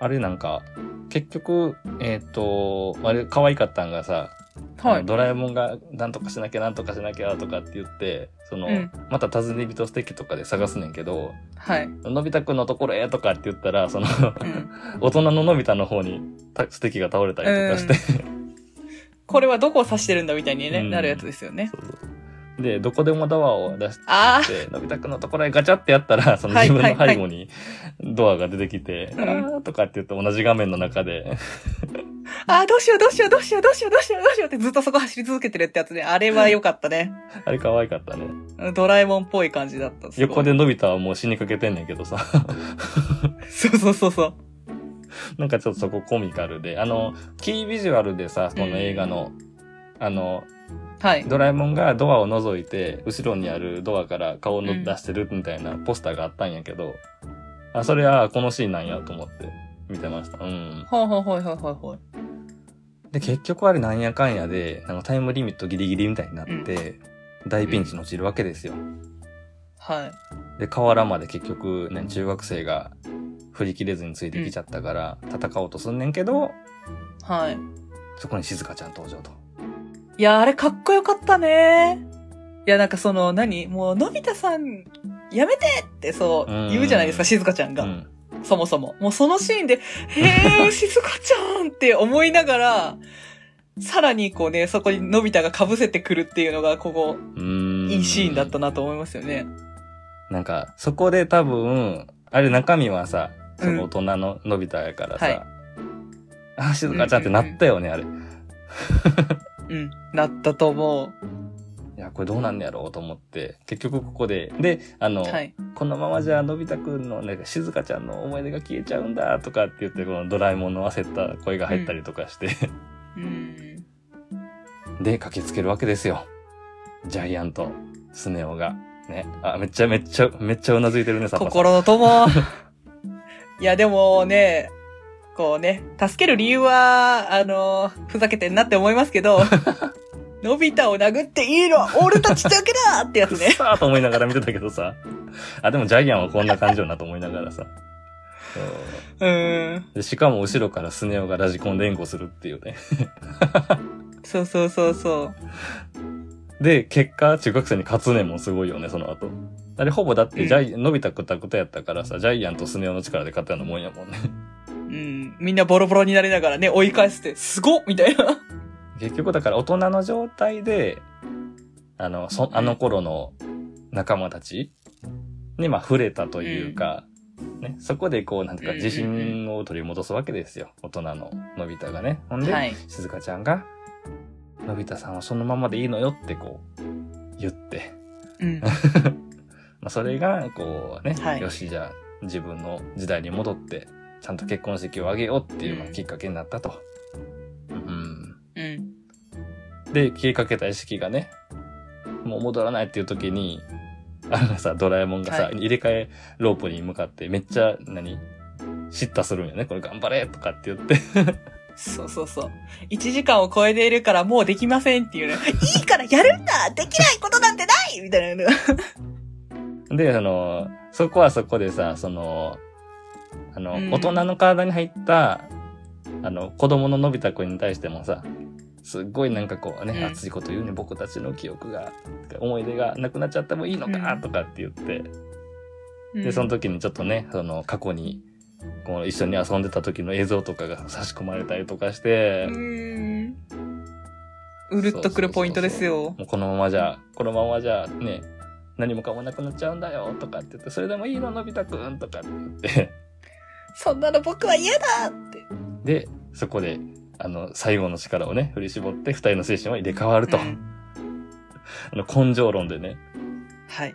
あれなんか、結局、えっ、と、あれ可愛かったんがさ、あはい。のドラえもんがなんとかしなきゃなんとかしなきゃとかって言って、その、うんまた尋ね人ステッキとかで探すねんけど、はい。のび太くんのところへとかって言ったら、その、うん。大人ののび太の方にたステッキが倒れたりとかして、これはどこを指してるんだみたいにね、うんなるやつですよね。そうそうで、どこでもドアを出しあて、のび太くんのところへガチャってやったら、そのはい自分のはい背後にドアが出てきて、うんあーとかって言って同じ画面の中で、あ、あーどうしようどうしようどうしようどうしようどうしようどうしようってずっとそこ走り続けてるってやつね。あれは良かったね。あれ可愛かったね。ドラえもんっぽい感じだった。横。でのび太はもう死にかけてんねんけどさ、そうそうそうそう。なんかちょっとそこコミカルで、あの、キービジュアルでさ、この映画の、あの、はい。ドラえもんがドアを覗いて、後ろにあるドアから顔をの出してるみたいなポスターがあったんやけど、あ、それはこのシーンなんやと思って見てました。うん。ほいほいほいほいほい。で、結局あれなんやかんやで、なんかタイムリミットギリギリみたいになって、大ピンチに陥るわけですよ。はい。で、河原まで結局ね、中学生が振り切れずについてきちゃったから、戦おうとすんねんけど、はい。そこに静香ちゃん登場と。いや、あれかっこよかったね。いや、なんかその、何？もう、のび太さん、やめてってそう、うん言うじゃないですか、静香ちゃんが。うん。そもそも。もうそのシーンで、へえ、静香ちゃんって思いながら、さらにこうね、そこにのび太が被せてくるっていうのが、ここ。いいシーンだったなと思いますよね。なんか、そこで多分、あれ中身はさ、そうんの大人ののび太やからさ、はいあ、静香ちゃんってなったよね、あれ。いうん。なったと思や、これどうなんねやろうと思って、結局ここで、で、あの、う。はい。このままじゃのび太くんの、なんか静香ちゃんの思い出が消えちゃうんだ、とかって言って、このドラえもんの焦った声が入ったりとかして、うん。で、駆けつけるわけですよ。ジャイアント、スネ夫が。ね。あ、めっちゃめっちゃ、めっちゃうなずいてるね、さん。心の友。いや、でもね、こうね、助ける理由は、あの、ふざけてんなって思いますけど、のび太を殴っていいのは俺たちだけだってやつね。さあと思いながら見てたけどさ。あ、でもジャイアンはこんな感じよなと思いながらさ。そうん。でしかも後ろからスネ夫がラジコンで援護するっていうね。そうそうそうそう。で、結果、中学生に勝つねんもすごいよね、その後。あれ、ほぼだって、ジャイ、のび太くたくたやったからさ、ジャイアンとスネ夫の力で勝ったようなもんやもんね。うん。みんなボロボロになりながらね、追い返して、すごっみたいな。結局、だから大人の状態で、あの、そ、あの頃の仲間たちに、まあ、触れたというか、ね、そこでこう、なんていうか、うん自信を取り戻すわけですよ。大人ののび太がね。ほんで、はい。静香ちゃんが、のび太さんはそのままでいいのよってこう、言って、うん。まあ、それが、こうね、はいよし、じゃあ、自分の時代に戻って、ちゃんと結婚式を挙げようっていうのがうんきっかけになったと。うん。うん。で、消えかけた意識がね、もう戻らないっていう時に、あのさ、ドラえもんがさ、はい入れ替えロープに向かってめっちゃ、何叱咤するんよね。これ頑張れとかって言って。そうそうそう。1時間を超えているからもうできませんっていうね。いいからやるんだできないことなんてないみたいな。で、あの、そこはそこでさ、その、あの、うん。大人の体に入った、あの、子供ののび太くんに対してもさ、すっごいなんかこうね、うん。熱いこと言うね、僕たちの記憶が、思い出がなくなっちゃってもいいのか、うん。とかって言って、うん。で、その時にちょっとね、その過去に、こう一緒に遊んでた時の映像とかが差し込まれたりとかしてう、ーん。うるっとくるポイントですよ。もうこのままじゃ、このままじゃね、何もかもなくなっちゃうんだよとかって言って、それでもいいの、のび太くんとかって言って、そんなの僕は嫌だって。で、そこで、あの、最後の力をね、振り絞って、二人の精神は入れ替わると。うんあの、根性論でね。はい。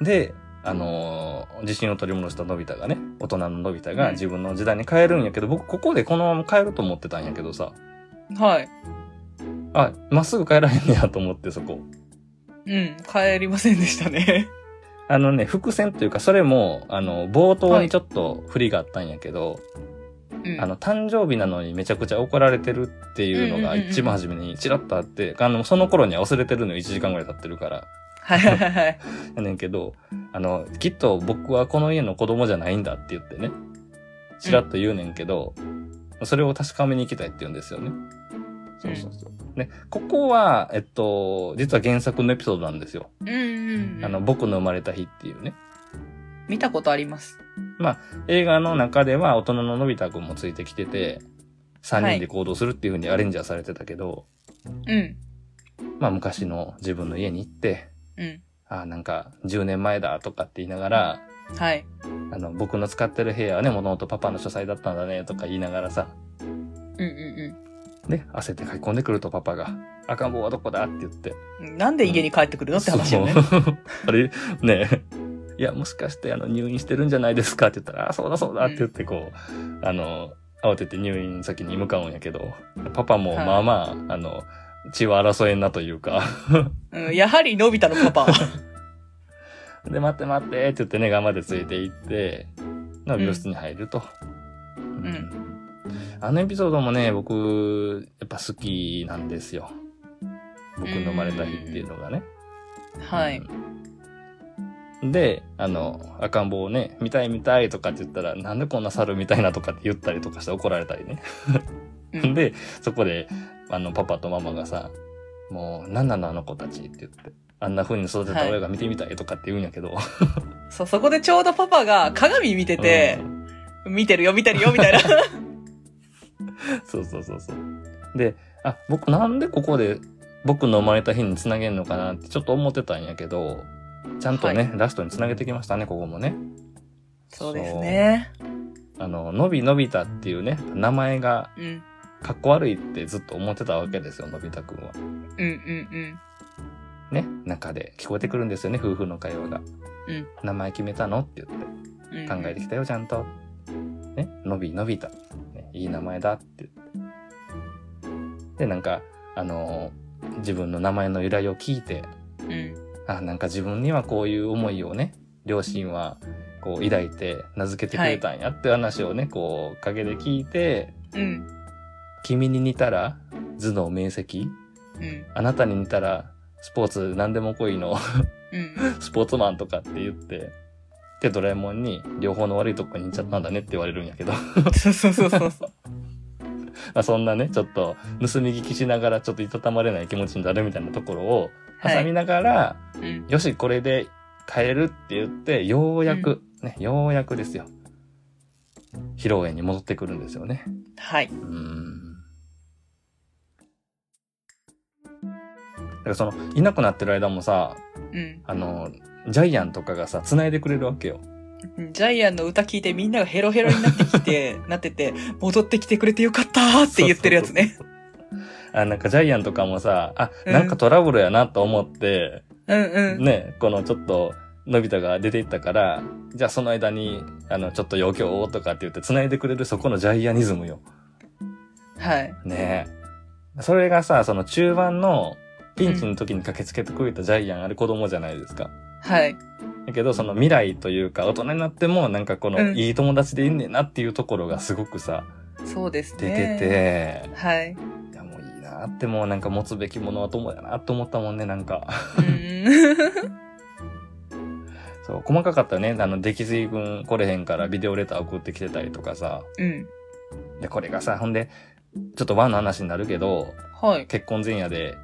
で、あのー自信を取り戻したのび太がね、大人ののび太うんが自分の時代に変えるんやけど、僕ここでこのまま変えると思ってたんやけどさ、はい。あ、まっすぐ変えられんねやと思ってそこ。うん。帰りませんでしたね。あのね、伏線というか、それも、あの、冒頭にちょっと振りがあったんやけど、うん。あの、誕生日なのにめちゃくちゃ怒られてるっていうのがうんうんうんうん一番初めにチラッとあって、あの、その頃には忘れてるのよ、1時間ぐらい経ってるから。はいはいはいはい。やねんけど、あの、きっと僕はこの家の子供じゃないんだって言ってね、チラッと言うねんけど、それを確かめに行きたいって言うんですよね。そうそうそう。ね、ここは、えっと、実は原作のエピソードなんですよ。うんうんうん。あの、僕の生まれた日っていうね。見たことあります。映画の中では大人ののび太くんもついてきてて、3人で行動するっていう風にアレンジはされてたけど、うん。まあ昔の自分の家に行って、うん。ああ、なんか10年前だとかって言いながら、はい。あの、僕の使ってる部屋はね、もともとパパの書斎だったんだねとか言いながらさ、うんうね、焦って書き込んでくるとパパが、赤ん坊はどこだって言って。んうん。なんで家に帰ってくるのって話よね。あれ、ねいや、もしかしてあの入院してるんじゃないですかって言ったら、あ、そうだそうだって言ってこう、あの、慌てて入院先に向かうんやけど、パパもはいまあまあ、あの、血は争えんなというか、うん。やはり、のび太のパパ。で、待って待ってって言ってね、頑張ってついていって、の病室に入ると。うんあのエピソードもね、僕、やっぱ好きなんですよ。僕の生まれた日っていうのがね。はい。うん。で、あの、赤ん坊をね、見たい見たいとかって言ったら、なんでこんな猿みたいなとかって言ったりとかして怒られたりね。うん で、そこで、あの、パパとママがさ、もう、なんなのあの子たちって言って。あんな風に育てた親が見てみたいとかって言うんやけど。そう、そこでちょうどパパが鏡見ててう、ん見てるよ、見てるよ、みたいな。そうそうそうそう。で、あ、僕なんでここで僕の生まれた日につなげんのかなってちょっと思ってたんやけど、ちゃんとね、はラストにつなげてきましたね、ここもね。そうですね。あの、のびのびたっていうね、名前がうん。かっこ悪いってずっと思ってたわけですよ、のび太くんは。うんうんね、中で聞こえてくるんですよね、夫婦の会話が。うん名前決めたのって言って。うん。考えてきたよ、ちゃんと。ね、のびのびた。ね、いい名前だって。で、なんか、あのー自分の名前の由来を聞いて、うん。あ、なんか自分にはこういう思いをね、両親はこう抱いて名付けてくれたんやって話をね、こう陰で聞いて、うん。君に似たら頭脳明晰うん。あなたに似たらスポーツ何でも来いのうん。スポーツマンとかって言って、で、ドラえもんに両方の悪いとこに行っちゃったんだねって言われるんやけど、そうそうそうそうそう。まあそんなね、ちょっと盗み聞きしながらちょっといたたまれない気持ちになるみたいなところを挟みながら、うん。よし、これで変えるって言って、ようやく、ね、ようやくですよ。披露宴に戻ってくるんですよね。はい。うーん。だからその、いなくなってる間もさ、うん。あの、ジャイアンとかがさ、繋いでくれるわけよ。ジャイアンの歌聞いてみんながヘロヘロになってきて、なってて、戻ってきてくれてよかったーって言ってるやつね。そうそうそう。あ、なんかジャイアンとかもさ、あ、うんなんかトラブルやなと思って、うんうん。ね、このちょっと、のび太が出ていったから、じゃあその間に、あの、ちょっと余興をとかって言って繋いでくれるそこのジャイアニズムよ。はい。ねえ。それがさ、その中盤のピンチの時に駆けつけてくれたジャイアン、あれ子供じゃないですか。はい。だけど、その未来というか、大人になっても、なんかこの、うんいい友達でいんねんなっていうところがすごくさ、そうです出ね。てて、はい。いや、もういいなって、もうなんか持つべきものは友やなって思ったもんね、なんか。うん。そう、細かかったね。あの、出来水分来れへんからビデオレター送ってきてたりとかさ。うん。で、これがさ、ほんで、ちょっとワンの話になるけど、はい。結婚前夜で、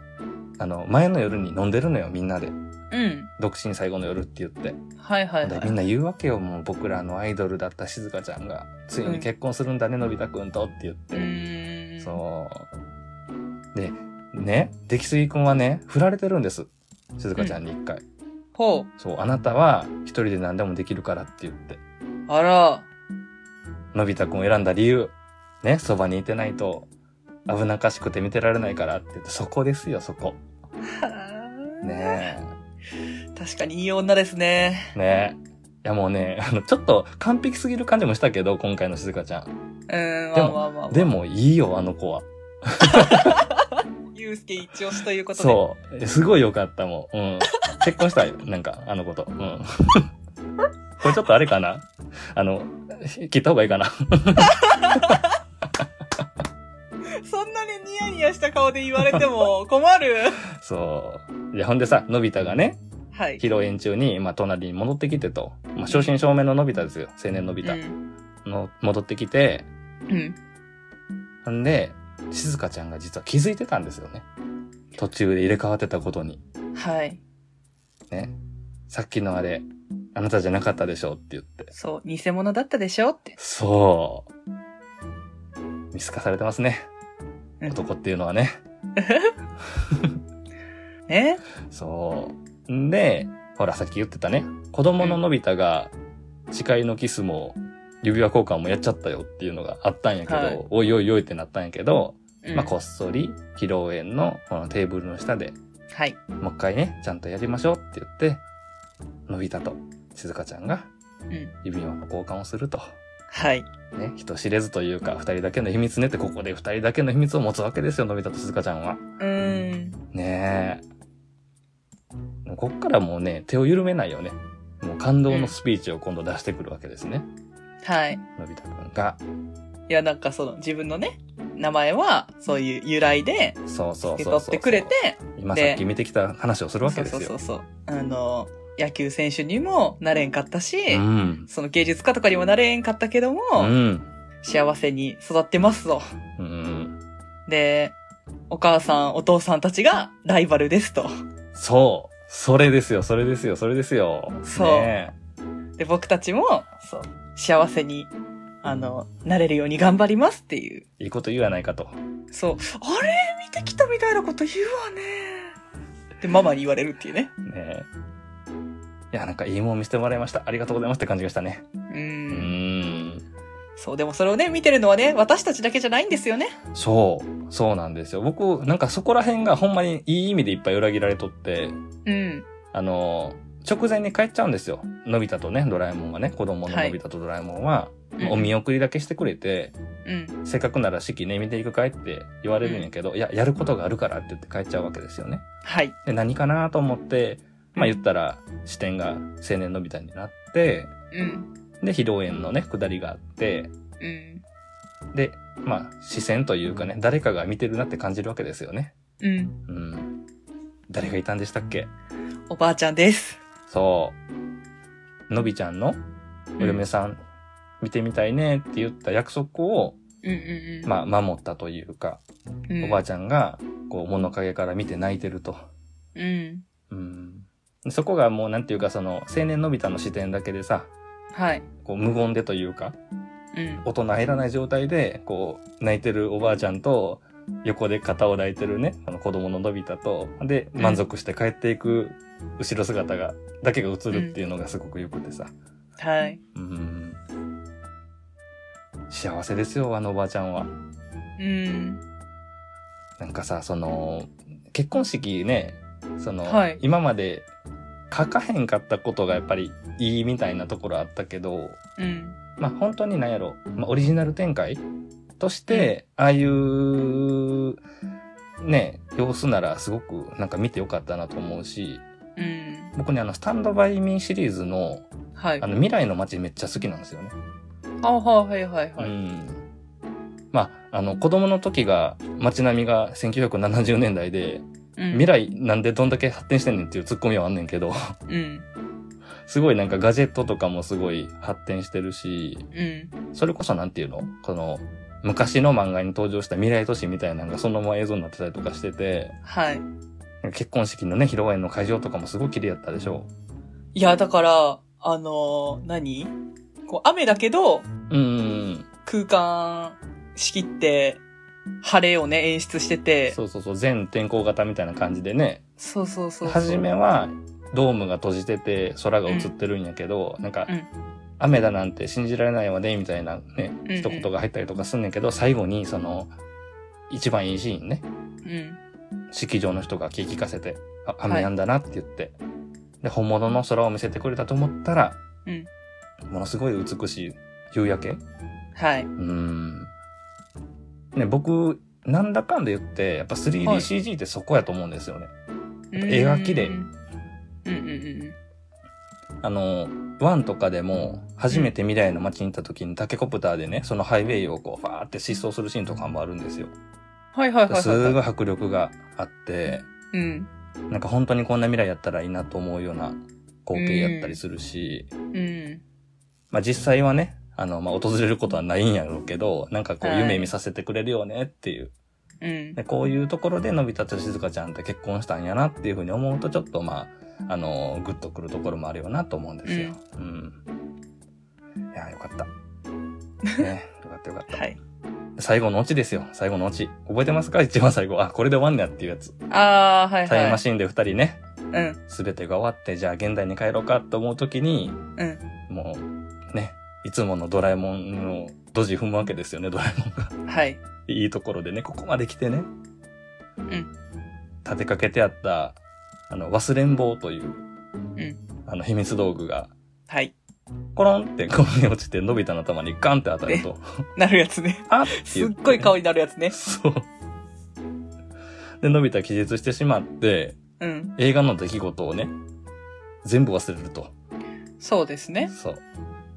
あの、前の夜に飲んでるのよ、みんなで。うん。独身最後の夜って言って。はいはいはい。でみんな言うわけよ、もう僕らのアイドルだった静香ちゃんが、ついに結婚するんだね、のび太くんとって言っうて。ーん。そう。で、ね、出来すぎくんはね、振られてるんです。静香ちゃんに一回。ほそう、あなたは一人で何でもできるからって言って。う。あら。のび太くんを選んだ理由。ね、そばにいてないと危なっかしくて見てられないからって言って、そこですよ、そこ。ね確かにいい女ですね。え。ねえ。いやもうね、あの、ちょっと完璧すぎる感じもしたけど、今回の静香ちゃん。うーん、でもまあまあまあ、まあ。で、もいいよ、あの子は。ゆうすけ一押しということで。そう。えすごい良かったもん。うん。結婚したい。なんか、あの子と。うん。これちょっとあれかな？あの、切った方がいいかな？そんなにニヤニヤした顔で言われても 困る。そう。いや、ほんでさ、のび太がね、はい。披露宴中に、まあ、隣に戻ってきてと。まあ、正真正銘ののび太ですよ。青年のび太。うん。の、戻ってきて、うん。ほんで、静香ちゃんが実は気づいてたんですよね。途中で入れ替わってたことに。はい。ね。さっきのあれ、あなたじゃなかったでしょって言って。そう、偽物だったでしょって。そう。見透かされてますね。うん男っていうのはね。ねそう。んで、ほらさっき言ってたね。子供ののび太が誓いのキスも指輪交換もやっちゃったよっていうのがあったんやけど、はいおいおいおいってなったんやけど、うんまあこっそり披露宴のこのテーブルの下ではい。もう一回ね、ちゃんとやりましょうって言って、のび太と静香ちゃんがうん。指輪の交換をすると。はい。ね、人知れずというか、二人だけの秘密ねって、ここで二人だけの秘密を持つわけですよ、のび太と静香ちゃんは。うーん。ねえ。こっからもうね、手を緩めないよね。もう感動のスピーチを今度出してくるわけですね。はい。のび太くんが。いや、なんかその自分のね、名前はそういう由来でそうそう受けそうそう。取ってくれて、今さっき見てきた話をするわけですよ。そうそうそうそう。あの、野球選手にもなれんかったし、うん。その芸術家とかにもなれんかったけども、うん。幸せに育ってますと。うん。で、お母さん、お父さんたちがライバルですと。そう。それですよ、それですよ、それですよ。そうねで、僕たちも、そう、幸せに、あの、なれるように頑張りますっていう。えいいこと言うやないかと。そう、あれ？見てきたみたいなこと言うわね。で、ママに言われるっていうね。ねや、なんかいいもん見せてもらいました。ありがとうございますって感じがしたね。う。うんん。そう、でもそれをね、見てるのはね、私たちだけじゃないんですよね。そう。そうなんですよ。僕、なんかそこら辺がほんまにいい意味でいっぱい裏切られとって、うん。あの、直前に帰っちゃうんですよ。のび太とね、ドラえもんがね、子供ののび太とドラえもんは、うんお見送りだけしてくれて、うん。せっかくなら式ね、見ていくかいって言われるんやけど、いや、やることがあるからって言って帰っちゃうわけですよね。はい。で、何かなと思って、まあ言ったら、視点が青年のび太になって、うん。で、披露宴のね、下りがあって、うん。で、まあ、視線というかね、誰かが見てるなって感じるわけですよね。うん。うん。誰がいたんでしたっけ？おばあちゃんです。そう。のびちゃんの？お嫁さん、見てみたいねって言った約束を、うんうんうん。まあ、守ったというか、うん、おばあちゃんが、こう、物陰から見て泣いてると。うん。うん。そこがもう、なんていうか、その、青年のび太の視点だけでさ、はい。こう、無言でというか、うん。音の入らない状態で、こう、泣いてるおばあちゃんと、横で肩を抱いてるね、この子供ののび太と、で、うん満足して帰っていく後ろ姿が、だけが映るっていうのがすごく良くてさ。はい。うん。幸せですよ、あのおばあちゃんは。うん。なんかさ、その、結婚式ね、その、はい今まで書かへんかったことがやっぱりいいみたいなところあったけど、うん。まあ本当になんやろ、まあオリジナル展開として、ああいう、ね、様子ならすごくなんか見てよかったなと思うし、うん。僕ね、あの、スタンドバイミーシリーズの、はいあ。の、未来の街めっちゃ好きなんですよね。あ、はいはいはい。うん。まあ、あの、子供の時が、街並みが1970年代で、うん未来なんでどんだけ発展してんねんっていうツッコミはあんねんけど、うん。すごいなんかガジェットとかもすごい発展してるし、うん。それこそなんていうの？この、昔の漫画に登場した未来都市みたいなのがそのまま映像になってたりとかしてて、はい。結婚式のね、披露宴の会場とかもすごい綺麗やったでしょ？いや、だから、あのー何？こう、雨だけど、うんうん空間仕切って、晴れをね、演出してて。そうそうそう、全天候型みたいな感じでね、そうそうそう。初めはドームが閉じてて空が映ってるんやけど、なんか、うん雨だなんて信じられないわね、みたいなね、うんうん一言が入ったりとかすんねんけど、最後にその、一番いいシーンね、うん。式場の人が聞き聞かせて、あ、はい雨やんだなって言って、で、本物の空を見せてくれたと思ったら、うん。ものすごい美しい夕焼け？はい。うーん。ね、僕、なんだかんだ言って、やっぱ 3DCG ってそこやと思うんですよね。絵が綺麗うんうんうんあの、ワンとかでも、初めて未来の街に行った時にタケコプターでね、そのハイウェイをこう、ファーって疾走するシーンとかもあるんですよ。はいはいはいはい。すごい迫力があって、うん。なんか本当にこんな未来やったらいいなと思うような光景やったりするし、うん。まあ実際はね、あの、まあ訪れることはないんやろうけど、なんかこうはい夢見させてくれるよねっていう。うん。で、こういうところでのび太と静香ちゃんって結婚したんやなっていうふうに思うと、ちょっとまあ、あの、グッとくるところもあるよなと思うんですよ。うん。いや、よかった。ね、よかったよかった。はい。最後のオチですよ。最後のオチ。覚えてますか？一番最後。あ、これで終わんねやっていうやつ。ああ、はいはい。タイムマシンで二人ね、うん。すべてが終わって、じゃあ現代に帰ろうかと思うときに、うん。もう、ね、いつものドラえもんのドジ踏むわけですよね、ドラえもんが。はい。いいところでね、ここまで来てね。うん。立てかけてあった、あの、忘れん坊という、うん。あの、秘密道具が、はい。コロンってここに落ちて、のび太の頭にガンって当たると、なるやつね。あってすっごい顔になるやつね。そう。で、のび太は気絶してしまって、うん。映画の出来事をね、全部忘れると。そうですね。そう。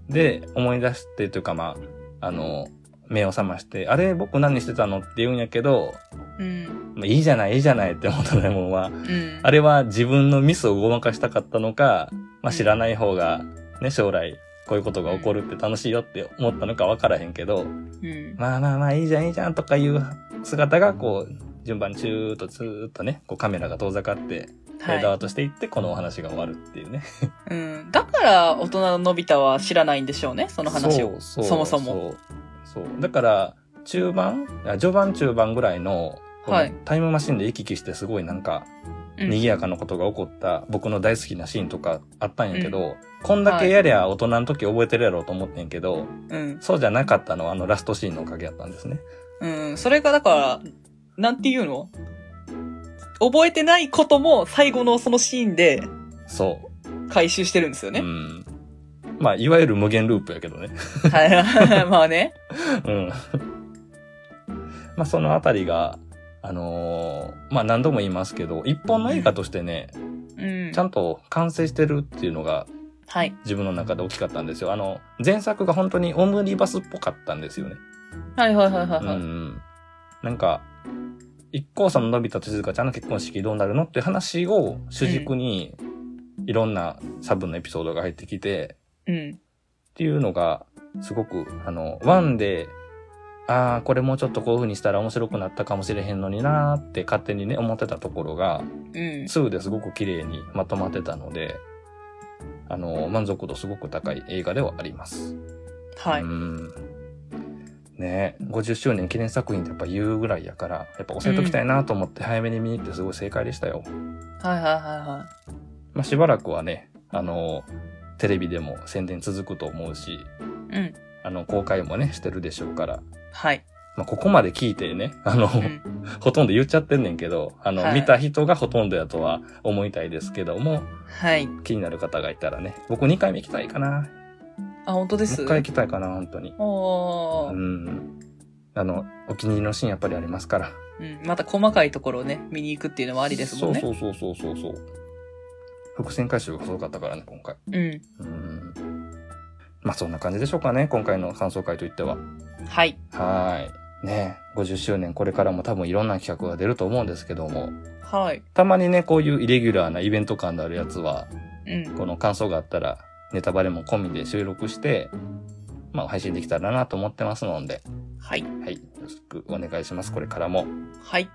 で、思い出してというかまあ、あの、目を覚まして、あれ僕何してたのって言うんやけど、うん。まあ、いいじゃない、いいじゃないって思ったドラえもんは、うん。あれは自分のミスをごまかしたかったのか、まあ、知らない方が、ね、将来、こういうことが起こるって楽しいよって思ったのか分からへんけど、うん。まあまあまあ、いいじゃん、いいじゃんとかいう姿が、こう、順番にチューッとずーっとね、こうカメラが遠ざかって、フェードアはウトしていって、このお話が終わるっていうね。い。うん。だから、大人ののび太は知らないんでしょうね、その話を。そうそもそもそう。だから、中盤あ序盤中盤ぐらいの、タイムマシンで行き来してすごいなんか、うん賑やかなことが起こった僕の大好きなシーンとかあったんやけど、こんだけやりゃ大人の時覚えてるやろうと思ってんけど、うん。そうじゃなかったのはあのラストシーンのおかげやったんですね。うん。それがだから、なんていうの？覚えてないことも最後のそのシーンでそ回収してるんですよう。ね。うん。まあ、いわゆる無限ループやけどね。はい。まあね。うん。まあ、そのあたりが、あのーまあ何度も言いますけど、一本の映画としてね、うん。ちゃんと完成してるっていうのがはい。自分の中で大きかったんですよ。あの、前作が本当にオムニバスっぽかったんですよね。はいはいはいはい。はいん。なんか、一行さんののび太と静香ちゃんの結婚式どうなるのって話を主軸に、いろんなサブのエピソードが入ってきて、うん。っていうのが、すごく、あの、ワンで、ああ、これもうちょっとこういう風にしたら面白くなったかもしれへんのになーって勝手にね、思ってたところが、うん。2ですごく綺麗にまとまってたので、あの、満足度すごく高い映画ではあります。はい。うん。ねえ、50周年記念作品ってやっぱ言うぐらいやから、やっぱ押さえときたいなと思って早めに見に行ってすごい正解でしたよ。はいはいはいはまあ、しばらくはね、あの、テレビでも宣伝続くと思うし、い。うん。あの、公開もね、してるでしょうから、はい。まあ、ここまで聞いてね、あの、うん。ほとんど言っちゃってんねんけど、あの、はい見た人がほとんどやとは思いたいですけども、はい。気になる方がいたらね、僕2回目行きたいかな。あ、本当です？もう一回行きたいかな、本当に。おー。うん。あの、お気に入りのシーンやっぱりありますから。うん。また細かいところをね、見に行くっていうのもありですもんね。そうそうそうそうそう。伏線回収が細かったからね、今回。うん。うん。まあそんな感じでしょうかね、今回の感想会といっては。はい。はーい。ね50周年これからも多分いろんな企画が出ると思うんですけども、はい。たまにね、こういうイレギュラーなイベント感のあるやつは、うん。この感想があったら、ネタバレも込みで収録して、まあ配信できたらなと思ってますので、はい。はい。よろしくお願いします、これからも。はい。